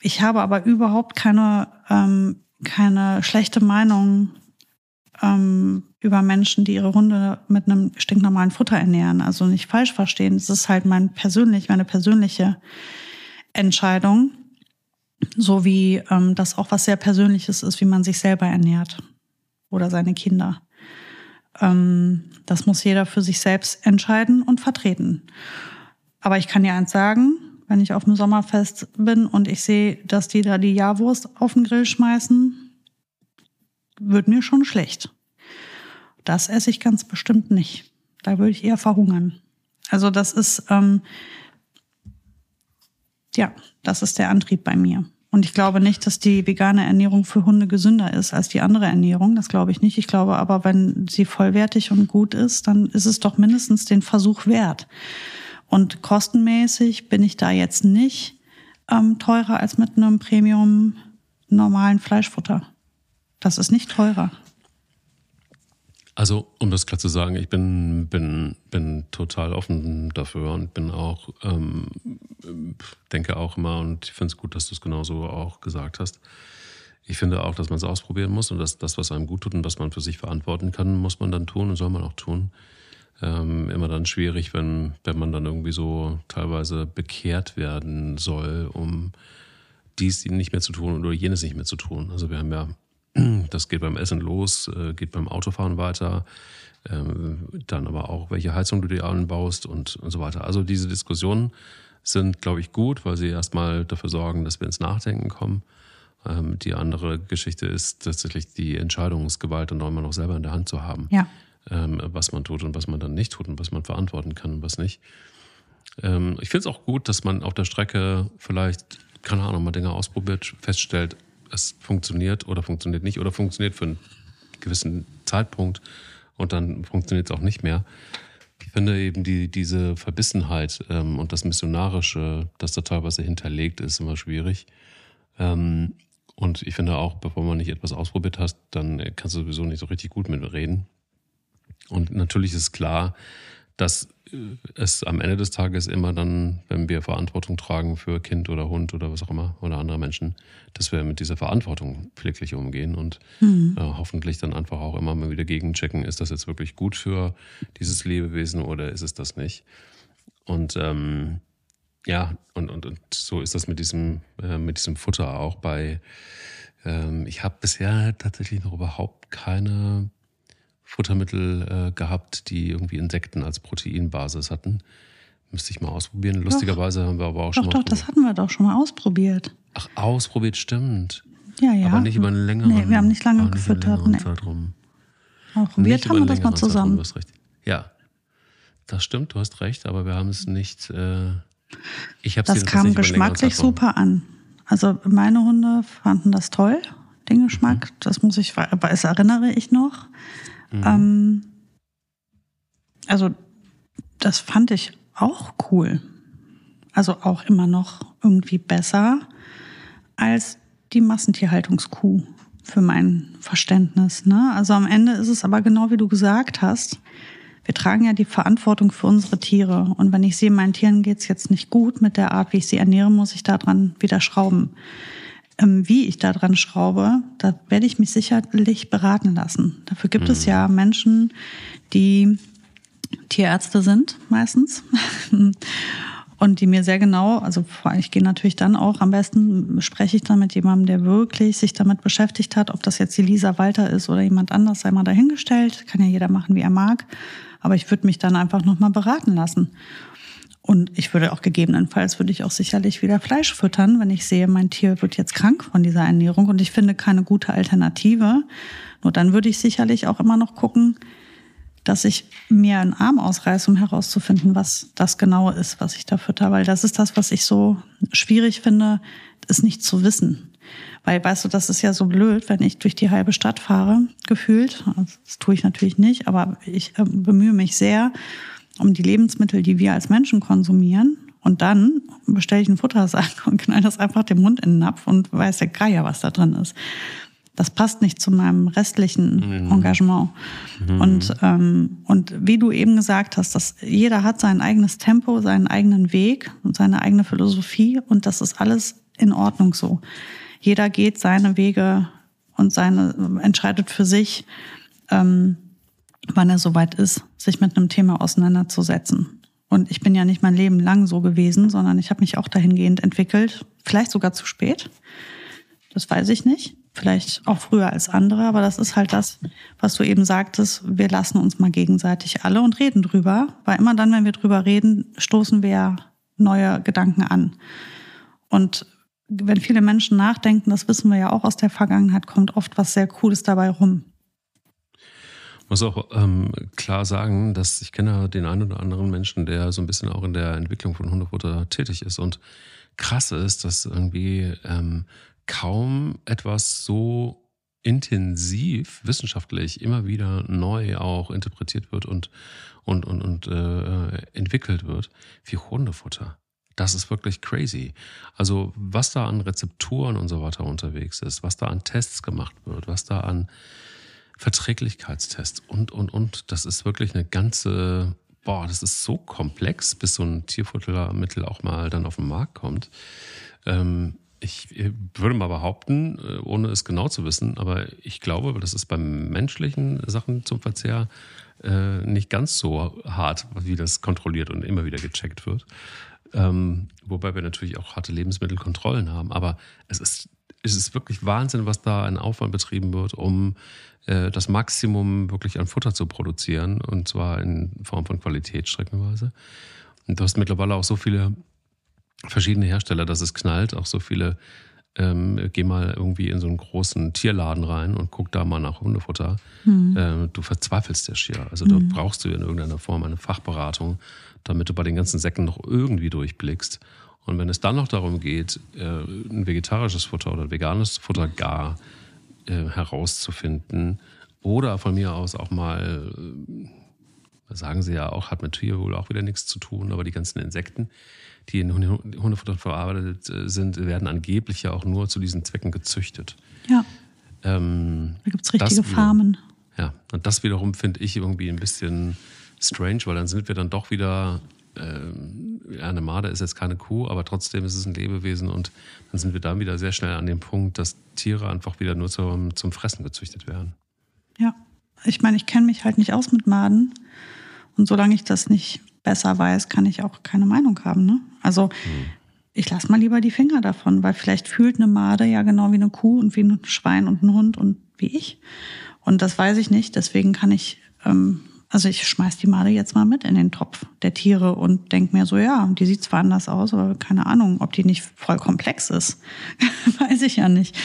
ich habe aber überhaupt keine, ähm, keine schlechte Meinung ähm, über Menschen, die ihre Hunde mit einem stinknormalen Futter ernähren. Also nicht falsch verstehen. Es ist halt mein persönlich, meine persönliche Entscheidung. So wie ähm, das auch was sehr Persönliches ist, wie man sich selber ernährt oder seine Kinder. Ähm, das muss jeder für sich selbst entscheiden und vertreten. Aber ich kann dir eins sagen, wenn ich auf dem Sommerfest bin und ich sehe, dass die da die Jahrwurst auf den Grill schmeißen, wird mir schon schlecht. Das esse ich ganz bestimmt nicht. Da würde ich eher verhungern. Also das ist, ähm, ja, das ist der Antrieb bei mir. Und ich glaube nicht, dass die vegane Ernährung für Hunde gesünder ist als die andere Ernährung. Das glaube ich nicht. Ich glaube aber, wenn sie vollwertig und gut ist, dann ist es doch mindestens den Versuch wert. Und kostenmäßig bin ich da jetzt nicht ähm, teurer als mit einem Premium normalen Fleischfutter. Das ist nicht teurer. Also, um das klar zu sagen, ich bin, bin, bin total offen dafür und bin auch, ähm, denke auch immer, und ich finde es gut, dass du es genauso auch gesagt hast. Ich finde auch, dass man es ausprobieren muss und dass das, was einem gut tut und was man für sich verantworten kann, muss man dann tun und soll man auch tun. Ähm, immer dann schwierig, wenn, wenn man dann irgendwie so teilweise bekehrt werden soll, um dies nicht mehr zu tun oder jenes nicht mehr zu tun. Also wir haben ja das geht beim Essen los, äh, geht beim Autofahren weiter, ähm, dann aber auch, welche Heizung du dir anbaust und, und so weiter. Also diese Diskussionen sind, glaube ich, gut, weil sie erstmal dafür sorgen, dass wir ins Nachdenken kommen. Ähm, die andere Geschichte ist tatsächlich die Entscheidungsgewalt dann auch immer noch selber in der Hand zu haben. Ja. Ähm, was man tut und was man dann nicht tut und was man verantworten kann und was nicht. ich finde es auch gut, dass man auf der Strecke vielleicht, keine Ahnung, mal Dinge ausprobiert, feststellt, es funktioniert oder funktioniert nicht oder funktioniert für einen gewissen Zeitpunkt und dann funktioniert es auch nicht mehr. Ich finde eben die, diese Verbissenheit ähm, und das Missionarische, das da teilweise hinterlegt ist, immer schwierig. Ähm, und ich finde auch, bevor man nicht etwas ausprobiert hast, dann kannst du sowieso nicht so richtig gut mit reden. Und natürlich ist klar, dass es am Ende des Tages immer dann, wenn wir Verantwortung tragen für Kind oder Hund oder was auch immer oder andere Menschen, dass wir mit dieser Verantwortung pfleglich umgehen und mhm. äh, hoffentlich dann einfach auch immer mal wieder gegenchecken, ist das jetzt wirklich gut für dieses Lebewesen oder ist es das nicht? Und ähm, ja, und, und, und so ist das mit diesem, äh, mit diesem Futter auch bei, ähm, ich habe bisher tatsächlich noch überhaupt keine Futtermittel äh, gehabt, die irgendwie Insekten als Proteinbasis hatten. Müsste ich mal ausprobieren. Lustigerweise doch. haben wir aber auch schon doch, mal. Doch, das hatten wir doch schon mal ausprobiert. Ach, ausprobiert, stimmt. Ja, ja. Aber nicht über einen längeren Nee, wir haben nicht lange gefüttert. Nee. Zeitraum. Auch probiert haben wir das mal zusammen. Zeitraum, ja, das stimmt, du hast recht, aber wir haben es nicht. Äh, ich habe Das kam geschmacklich super an. Also meine Hunde fanden das toll, den Geschmack. Mhm. Das muss ich, aber das erinnere ich noch. Mhm. Ähm, also das fand ich auch cool. Also auch immer noch irgendwie besser als die Massentierhaltungskuh für mein Verständnis. Ne? Also am Ende ist es aber genau wie du gesagt hast. Wir tragen ja die Verantwortung für unsere Tiere. Und wenn ich sehe, meinen Tieren geht's jetzt nicht gut mit der Art, wie ich sie ernähre, muss ich daran wieder schrauben wie ich da dran schraube, da werde ich mich sicherlich beraten lassen. Dafür gibt mhm. es ja Menschen, die Tierärzte sind meistens und die mir sehr genau, also ich gehe natürlich dann auch, am besten spreche ich dann mit jemandem, der wirklich sich damit beschäftigt hat, ob das jetzt die Lisa Walter ist oder jemand anders, sei mal dahingestellt, kann ja jeder machen, wie er mag, aber ich würde mich dann einfach nochmal beraten lassen. Und ich würde auch gegebenenfalls, würde ich auch sicherlich wieder Fleisch füttern, wenn ich sehe, mein Tier wird jetzt krank von dieser Ernährung und ich finde keine gute Alternative. Nur dann würde ich sicherlich auch immer noch gucken, dass ich mir einen Arm ausreiße, um herauszufinden, was das genau ist, was ich da fütter. Weil das ist das, was ich so schwierig finde, ist nicht zu wissen. Weil, weißt du, das ist ja so blöd, wenn ich durch die halbe Stadt fahre, gefühlt. Das tue ich natürlich nicht, aber ich äh, bemühe mich sehr um die Lebensmittel, die wir als Menschen konsumieren. Und dann bestelle ich einen Futtersack und knall das einfach den Mund in den Napf und weiß der Geier, was da drin ist. Das passt nicht zu meinem restlichen mhm. Engagement. Mhm. Und, ähm, und wie du eben gesagt hast, dass jeder hat sein eigenes Tempo, seinen eigenen Weg und seine eigene Philosophie und das ist alles in Ordnung so. Jeder geht seine Wege und seine entscheidet für sich. Ähm, wann er soweit ist, sich mit einem Thema auseinanderzusetzen. Und ich bin ja nicht mein Leben lang so gewesen, sondern ich habe mich auch dahingehend entwickelt, vielleicht sogar zu spät. Das weiß ich nicht. Vielleicht auch früher als andere, aber das ist halt das, was du eben sagtest. Wir lassen uns mal gegenseitig alle und reden drüber, weil immer dann, wenn wir drüber reden, stoßen wir neue Gedanken an. Und wenn viele Menschen nachdenken, das wissen wir ja auch aus der Vergangenheit, kommt oft was sehr Cooles dabei rum muss auch ähm, klar sagen, dass ich kenne den einen oder anderen Menschen, der so ein bisschen auch in der Entwicklung von Hundefutter tätig ist. Und krass ist, dass irgendwie ähm, kaum etwas so intensiv wissenschaftlich immer wieder neu auch interpretiert wird und, und, und, und äh, entwickelt wird wie Hundefutter. Das ist wirklich crazy. Also was da an Rezepturen und so weiter unterwegs ist, was da an Tests gemacht wird, was da an Verträglichkeitstest und, und, und. Das ist wirklich eine ganze, boah, das ist so komplex, bis so ein Tierfuttermittel auch mal dann auf den Markt kommt. Ähm, ich würde mal behaupten, äh, ohne es genau zu wissen, aber ich glaube, das ist bei menschlichen Sachen zum Verzehr äh, nicht ganz so hart, wie das kontrolliert und immer wieder gecheckt wird. Ähm, wobei wir natürlich auch harte Lebensmittelkontrollen haben. Aber es ist, es ist wirklich Wahnsinn, was da ein Aufwand betrieben wird, um äh, das Maximum wirklich an Futter zu produzieren und zwar in Form von Qualität streckenweise. Und du hast mittlerweile auch so viele verschiedene Hersteller, dass es knallt, auch so viele. Ähm, geh mal irgendwie in so einen großen Tierladen rein und guck da mal nach Hundefutter. Mhm. Ähm, du verzweifelst der schier. Also da mhm. brauchst du in irgendeiner Form eine Fachberatung, damit du bei den ganzen Säcken noch irgendwie durchblickst. Und wenn es dann noch darum geht, äh, ein vegetarisches Futter oder veganes Futter gar äh, herauszufinden. Oder von mir aus auch mal, äh, sagen sie ja auch, hat mit Tier wohl auch wieder nichts zu tun, aber die ganzen Insekten, die in Hundefutter verarbeitet sind, werden angeblich ja auch nur zu diesen Zwecken gezüchtet. Ja. Ähm, da gibt es richtige wiederum, Farmen. Ja, und das wiederum finde ich irgendwie ein bisschen strange, weil dann sind wir dann doch wieder äh, eine Marder ist jetzt keine Kuh, aber trotzdem ist es ein Lebewesen und dann sind wir dann wieder sehr schnell an dem Punkt, dass Tiere einfach wieder nur zum, zum Fressen gezüchtet werden. Ja, ich meine, ich kenne mich halt nicht aus mit Maden und solange ich das nicht besser weiß, kann ich auch keine Meinung haben. Ne? Also hm. ich lasse mal lieber die Finger davon, weil vielleicht fühlt eine Made ja genau wie eine Kuh und wie ein Schwein und ein Hund und wie ich. Und das weiß ich nicht, deswegen kann ich ähm, also ich schmeiß die Made jetzt mal mit in den Topf der Tiere und denk mir so, ja, die sieht zwar anders aus, aber keine Ahnung, ob die nicht voll komplex ist. Weiß ich ja nicht.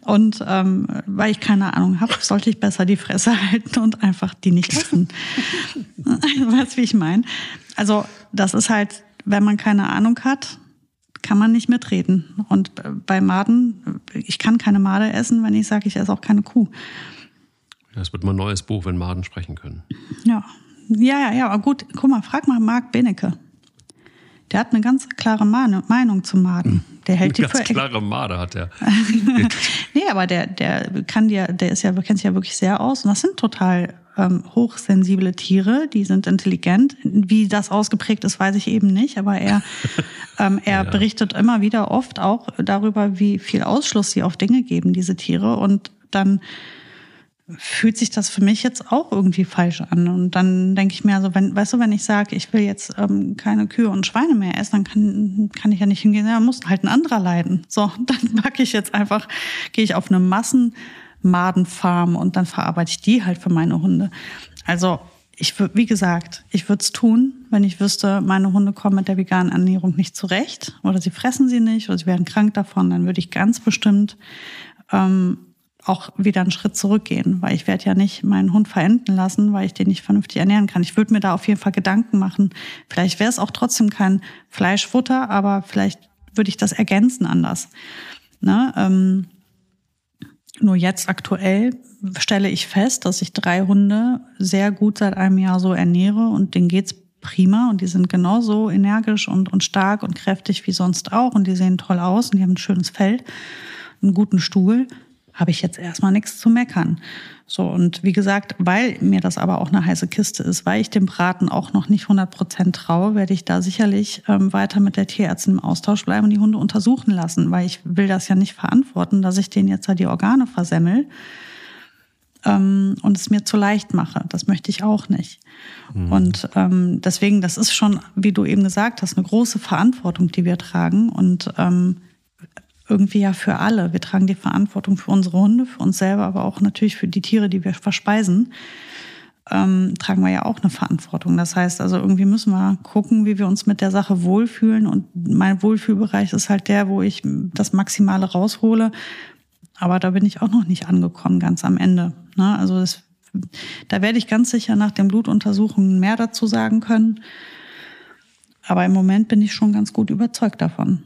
Und ähm, weil ich keine Ahnung habe, sollte ich besser die Fresse halten und einfach die nicht essen. weißt wie ich meine? Also das ist halt, wenn man keine Ahnung hat, kann man nicht mitreden. Und bei Maden, ich kann keine Made essen, wenn ich sage, ich esse auch keine Kuh. Ja, es wird mal ein neues Buch, wenn Maden sprechen können. Ja. Ja, ja, ja, aber gut, guck mal, frag mal Marc Benecke. Der hat eine ganz klare Meinung zu Maden. Der hält eine die ganz für klare Made hat er. nee, aber der, der kann dir, der ist ja, kennt sich ja wirklich sehr aus. Und das sind total ähm, hochsensible Tiere, die sind intelligent. Wie das ausgeprägt ist, weiß ich eben nicht. Aber er, ähm, er ja. berichtet immer wieder oft auch darüber, wie viel Ausschluss sie auf Dinge geben, diese Tiere. Und dann fühlt sich das für mich jetzt auch irgendwie falsch an. Und dann denke ich mir, also wenn, weißt du, wenn ich sage, ich will jetzt ähm, keine Kühe und Schweine mehr essen, dann kann, kann ich ja nicht hingehen, ja, muss halt ein anderer leiden. So, dann packe ich jetzt einfach, gehe ich auf eine Massenmadenfarm und dann verarbeite ich die halt für meine Hunde. Also ich würde, wie gesagt, ich würde es tun, wenn ich wüsste, meine Hunde kommen mit der veganen Ernährung nicht zurecht oder sie fressen sie nicht oder sie werden krank davon, dann würde ich ganz bestimmt ähm, auch wieder einen Schritt zurückgehen, weil ich werde ja nicht meinen Hund verenden lassen, weil ich den nicht vernünftig ernähren kann. Ich würde mir da auf jeden Fall Gedanken machen. Vielleicht wäre es auch trotzdem kein Fleischfutter, aber vielleicht würde ich das ergänzen anders. Ne? Ähm, nur jetzt aktuell stelle ich fest, dass ich drei Hunde sehr gut seit einem Jahr so ernähre und denen geht's prima und die sind genauso energisch und, und stark und kräftig wie sonst auch und die sehen toll aus und die haben ein schönes Fell, einen guten Stuhl, habe ich jetzt erstmal nichts zu meckern. So, und wie gesagt, weil mir das aber auch eine heiße Kiste ist, weil ich dem Braten auch noch nicht 100 Prozent traue, werde ich da sicherlich ähm, weiter mit der Tierärztin im Austausch bleiben und die Hunde untersuchen lassen, weil ich will das ja nicht verantworten, dass ich denen jetzt da die Organe versemmel ähm, und es mir zu leicht mache. Das möchte ich auch nicht. Mhm. Und ähm, deswegen, das ist schon, wie du eben gesagt hast, eine große Verantwortung, die wir tragen und ähm, irgendwie ja für alle. Wir tragen die Verantwortung für unsere Hunde, für uns selber, aber auch natürlich für die Tiere, die wir verspeisen. Ähm, tragen wir ja auch eine Verantwortung. Das heißt also, irgendwie müssen wir gucken, wie wir uns mit der Sache wohlfühlen. Und mein Wohlfühlbereich ist halt der, wo ich das Maximale raushole, aber da bin ich auch noch nicht angekommen, ganz am Ende. Ne? Also das, da werde ich ganz sicher nach den Blutuntersuchungen mehr dazu sagen können. Aber im Moment bin ich schon ganz gut überzeugt davon.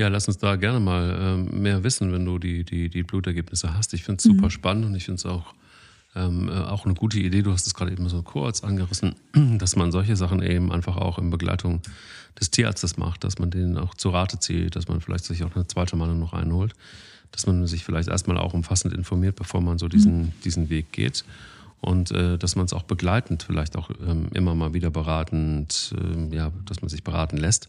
Ja, lass uns da gerne mal ähm, mehr wissen, wenn du die, die, die Blutergebnisse hast. Ich finde es super mhm. spannend und ich finde es auch, ähm, äh, auch eine gute Idee. Du hast es gerade eben so kurz angerissen, dass man solche Sachen eben einfach auch in Begleitung des Tierarztes macht, dass man den auch zu Rate zieht, dass man vielleicht sich auch eine zweite Meinung noch einholt, dass man sich vielleicht erstmal auch umfassend informiert, bevor man so diesen, mhm. diesen Weg geht. Und äh, dass man es auch begleitend, vielleicht auch ähm, immer mal wieder beratend, äh, ja, dass man sich beraten lässt.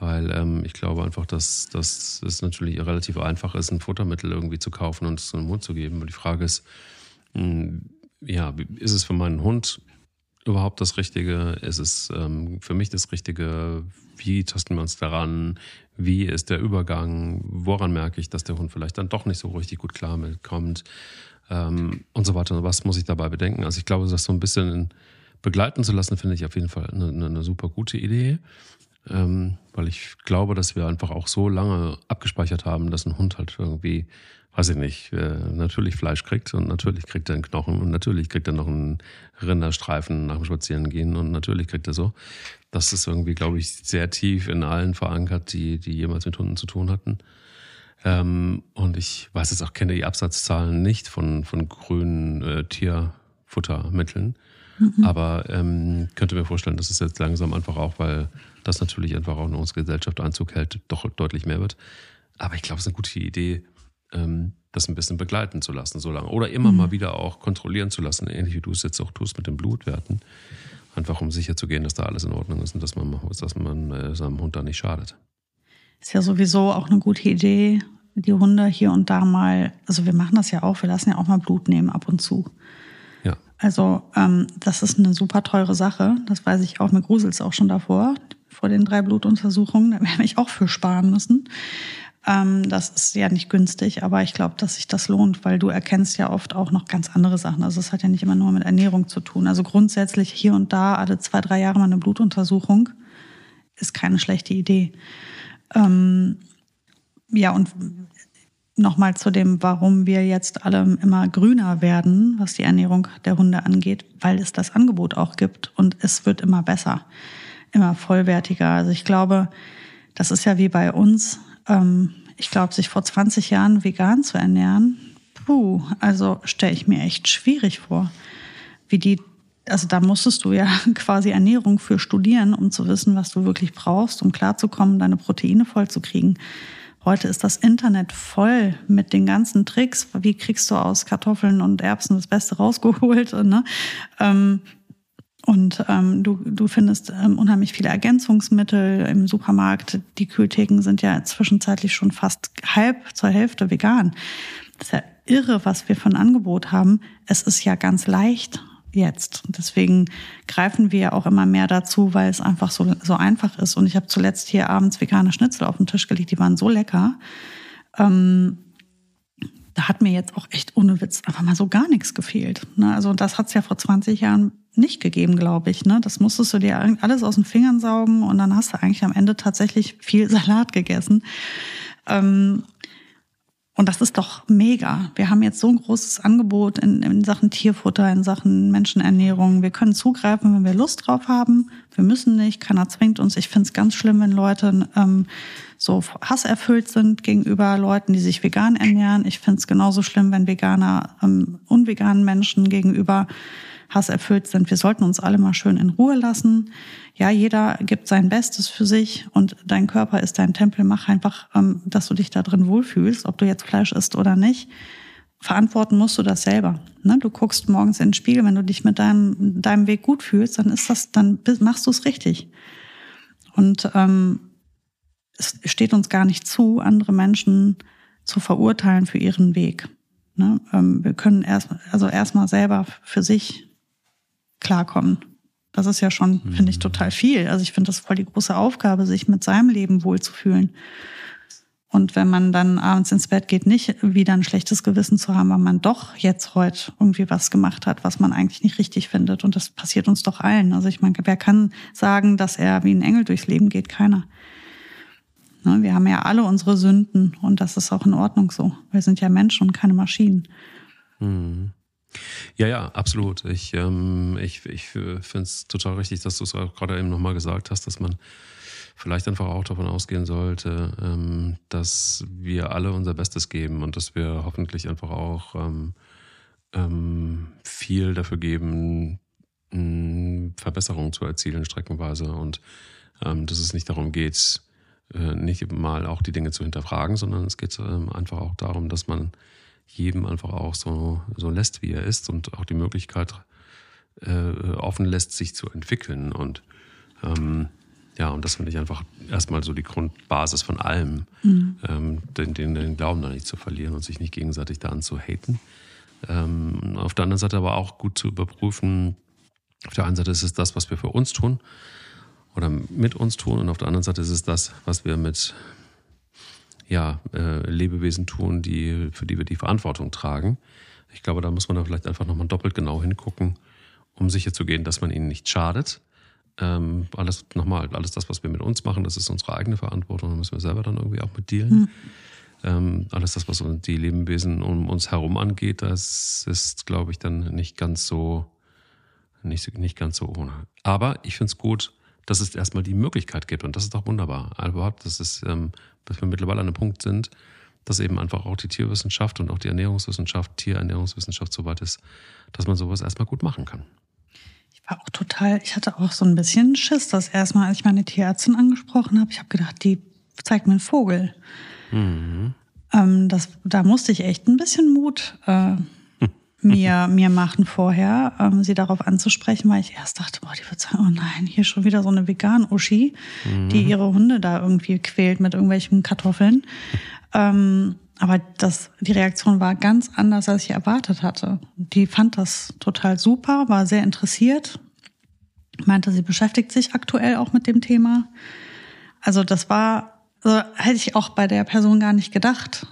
Weil ähm, ich glaube einfach, dass, dass es natürlich relativ einfach ist, ein Futtermittel irgendwie zu kaufen und es in den Mund zu geben. Und die Frage ist, mh, hm, ja, ist es für meinen Hund überhaupt das Richtige? Ist es ähm, für mich das Richtige? Wie tasten wir uns daran? Wie ist der Übergang? Woran merke ich, dass der Hund vielleicht dann doch nicht so richtig gut klar mitkommt? Ähm, und so weiter. Was muss ich dabei bedenken? Also ich glaube, das so ein bisschen begleiten zu lassen, finde ich auf jeden Fall eine, eine super gute Idee. Ähm, weil ich glaube, dass wir einfach auch so lange abgespeichert haben, dass ein Hund halt irgendwie weiß ich nicht, äh, natürlich Fleisch kriegt und natürlich kriegt er einen Knochen und natürlich kriegt er noch einen Rinderstreifen nach dem Spazierengehen und natürlich kriegt er so. Das ist irgendwie, glaube ich, sehr tief in allen verankert, die, die jemals mit Hunden zu tun hatten. Ähm, und ich weiß jetzt auch, kenne die Absatzzahlen nicht von, von grünen äh, Tierfuttermitteln. Mhm. Aber ähm, könnte mir vorstellen, dass es jetzt langsam einfach auch, weil das natürlich einfach auch in unsere Gesellschaft Einzug hält, doch deutlich mehr wird. Aber ich glaube, es ist eine gute Idee, ähm, das ein bisschen begleiten zu lassen, so lange. Oder immer mhm. mal wieder auch kontrollieren zu lassen, ähnlich wie du es jetzt auch tust mit den Blutwerten. Einfach um sicher zu gehen, dass da alles in Ordnung ist und dass man, dass man äh, seinem Hund da nicht schadet. Ist ja sowieso auch eine gute Idee, die Hunde hier und da mal, also wir machen das ja auch, wir lassen ja auch mal Blut nehmen ab und zu. Also ähm, das ist eine super teure Sache, das weiß ich auch, mir gruselt es auch schon davor, vor den drei Blutuntersuchungen, da werde ich auch für sparen müssen. Ähm, das ist ja nicht günstig, aber ich glaube, dass sich das lohnt, weil du erkennst ja oft auch noch ganz andere Sachen. Also es hat ja nicht immer nur mit Ernährung zu tun. Also grundsätzlich hier und da alle zwei, drei Jahre mal eine Blutuntersuchung ist keine schlechte Idee. Ähm, ja, und nochmal zu dem, warum wir jetzt alle immer grüner werden, was die Ernährung der Hunde angeht, weil es das Angebot auch gibt und es wird immer besser, immer vollwertiger. Also ich glaube, das ist ja wie bei uns ähm, ich glaube, sich vor 20 Jahren vegan zu ernähren, puh, also stelle ich mir echt schwierig vor. Wie die, also da musstest du ja quasi Ernährung für studieren, um zu wissen, was du wirklich brauchst, um klarzukommen, deine Proteine voll zu kriegen. Heute ist das Internet voll mit den ganzen Tricks. Wie kriegst du aus Kartoffeln und Erbsen das Beste rausgeholt? Ne? Ähm, und ähm, du, du findest ähm, unheimlich viele Ergänzungsmittel im Supermarkt. Die Kühltheken sind ja zwischenzeitlich schon fast halb zur Hälfte vegan. Das ist ja irre, was wir für ein Angebot haben. Es ist ja ganz leicht jetzt. Deswegen greifen wir auch immer mehr dazu, weil es einfach so, so einfach ist. Und ich habe zuletzt hier abends vegane Schnitzel auf den Tisch gelegt, die waren so lecker. Ähm, da hat mir jetzt auch echt ohne Witz einfach mal so gar nichts gefehlt. Ne? Also das hat es ja vor 20 Jahren nicht gegeben, glaube ich. Ne? Das musstest du dir alles aus den Fingern saugen und dann hast du eigentlich am Ende tatsächlich viel Salat gegessen. Ähm, und das ist doch mega. Wir haben jetzt so ein großes Angebot in, in, Sachen Tierfutter, in Sachen Menschenernährung. Wir können zugreifen, wenn wir Lust drauf haben. Wir müssen nicht, keiner zwingt uns. Ich finde es ganz schlimm, wenn Leute ähm, so hasserfüllt sind gegenüber Leuten, die sich vegan ernähren. Ich finde es genauso schlimm, wenn Veganer ähm, unveganen Menschen gegenüber hasserfüllt sind. Wir sollten uns alle mal schön in Ruhe lassen. Ja, jeder gibt sein Bestes für sich und dein Körper ist dein Tempel. Mach einfach, ähm, dass du dich da drin wohlfühlst, ob du jetzt Fleisch isst oder nicht. Verantworten musst du das selber. Ne? Du guckst morgens in den Spiegel, wenn du dich mit deinem, deinem Weg gut fühlst, dann ist das, dann machst du es richtig. Und ähm, es steht uns gar nicht zu, andere Menschen zu verurteilen für ihren Weg. Ne? Ähm, wir können erst, also erstmal selber für sich klarkommen. Das ist ja schon, mhm. finde ich, total viel. Also ich finde das voll die große Aufgabe, sich mit seinem Leben wohlzufühlen. Und wenn man dann abends ins Bett geht, nicht wieder ein schlechtes Gewissen zu haben, weil man doch jetzt heute irgendwie was gemacht hat, was man eigentlich nicht richtig findet. Und das passiert uns doch allen. Also ich meine, wer kann sagen, dass er wie ein Engel durchs Leben geht? Keiner. Ne, wir haben ja alle unsere Sünden und das ist auch in Ordnung so. Wir sind ja Menschen und keine Maschinen. Mhm. Ja, ja, absolut. Ich, ähm, ich, ich finde es total richtig, dass du es gerade eben nochmal gesagt hast, dass man vielleicht einfach auch davon ausgehen sollte, ähm, dass wir alle unser Bestes geben und dass wir hoffentlich einfach auch ähm, ähm, viel dafür geben, Verbesserungen zu erzielen, streckenweise. Und ähm, dass es nicht darum geht, äh, nicht mal auch die Dinge zu hinterfragen, sondern es geht ähm, einfach auch darum, dass man jedem einfach auch so, so lässt, wie er ist und auch die Möglichkeit äh, offen lässt, sich zu entwickeln. Und ähm, ja, und das finde ich einfach erstmal so die Grundbasis von allem, mhm. ähm, den, den, den, Glauben da nicht zu verlieren und sich nicht gegenseitig da anzuhaten. Ähm, auf der anderen Seite aber auch gut zu überprüfen, auf der einen Seite ist es das, was wir für uns tun oder mit uns tun und auf der anderen Seite ist es das, was wir mit ja, äh, Lebewesen tun, die, für die wir die Verantwortung tragen. Ich glaube, da muss man da vielleicht einfach nochmal doppelt genau hingucken, um sicherzugehen, dass man ihnen nicht schadet. Ähm, alles nochmal, alles das, was wir mit uns machen, das ist unsere eigene Verantwortung, da müssen wir selber dann irgendwie auch mit dealen. Mhm. Ähm, alles das, was die Lebewesen um uns herum angeht, das ist, glaube ich, dann nicht ganz so, nicht, nicht ganz so ohne. Aber ich finde es gut, dass es erstmal die Möglichkeit gibt und das ist doch wunderbar. Also überhaupt, dass es ähm, dass wir mittlerweile an einem Punkt sind, dass eben einfach auch die Tierwissenschaft und auch die Ernährungswissenschaft, Tierernährungswissenschaft so weit ist, dass man sowas erstmal gut machen kann. Ich war auch total, ich hatte auch so ein bisschen Schiss, dass erstmal, als ich meine Tierärztin angesprochen habe, ich habe gedacht, die zeigt mir einen Vogel. Mhm. Ähm, das, da musste ich echt ein bisschen Mut äh, mir, mir machen vorher, ähm, sie darauf anzusprechen, weil ich erst dachte, boah, die wird sagen, oh nein, hier schon wieder so eine Vegan-Uschi, mhm. die ihre Hunde da irgendwie quält mit irgendwelchen Kartoffeln. Ähm, aber das, die Reaktion war ganz anders, als ich erwartet hatte. Die fand das total super, war sehr interessiert, meinte, sie beschäftigt sich aktuell auch mit dem Thema. Also das war, also hätte ich auch bei der Person gar nicht gedacht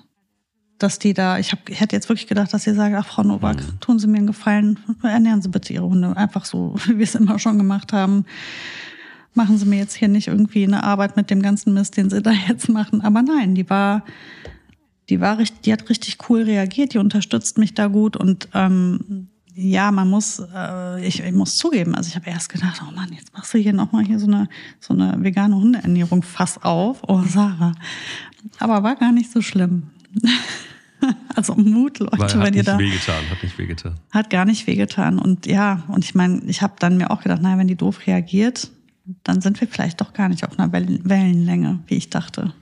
dass die da, ich, hab, ich hätte jetzt wirklich gedacht, dass sie sagen, ach Frau Nowak, mhm. tun Sie mir einen Gefallen, ernähren Sie bitte Ihre Hunde. Einfach so, wie wir es immer schon gemacht haben. Machen Sie mir jetzt hier nicht irgendwie eine Arbeit mit dem ganzen Mist, den Sie da jetzt machen. Aber nein, die war, die war richtig, die hat richtig cool reagiert, die unterstützt mich da gut und ähm, ja, man muss, äh, ich, ich muss zugeben, also ich habe erst gedacht, oh Mann, jetzt machst du hier nochmal hier so eine, so eine vegane Hundeernährung Fass auf. Oh, Sarah. Aber war gar nicht so schlimm. Also Mut, Leute, Weil, wenn ihr da. Hat nicht wehgetan, hat nicht wehgetan. Hat gar nicht wehgetan. Und ja, und ich meine, ich habe dann mir auch gedacht, naja, wenn die doof reagiert, dann sind wir vielleicht doch gar nicht auf einer Wellenlänge, wie ich dachte.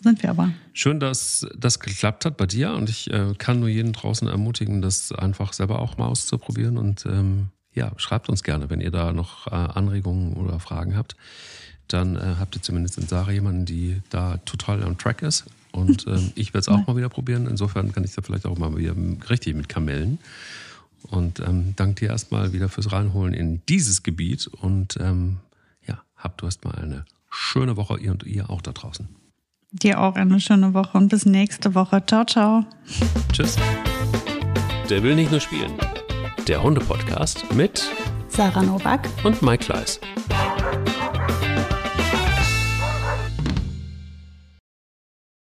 Sind wir aber. Schön, dass das geklappt hat bei dir und ich äh, kann nur jeden draußen ermutigen, das einfach selber auch mal auszuprobieren und ähm, ja, schreibt uns gerne, wenn ihr da noch äh, Anregungen oder Fragen habt. Dann äh, habt ihr zumindest in Sarah jemanden, die da total am Track ist und ähm, ich werde es auch mal wieder probieren. Insofern kann ich da vielleicht auch mal wieder richtig mit Kamellen. Und ähm, danke dir erstmal wieder fürs Reinholen in dieses Gebiet. Und ähm, ja, habt du erstmal eine schöne Woche, ihr und ihr auch da draußen. Dir auch eine schöne Woche und bis nächste Woche. Ciao, ciao. Tschüss. Der will nicht nur spielen. Der Hunde-Podcast mit Sarah Novak und Mike Kleiss.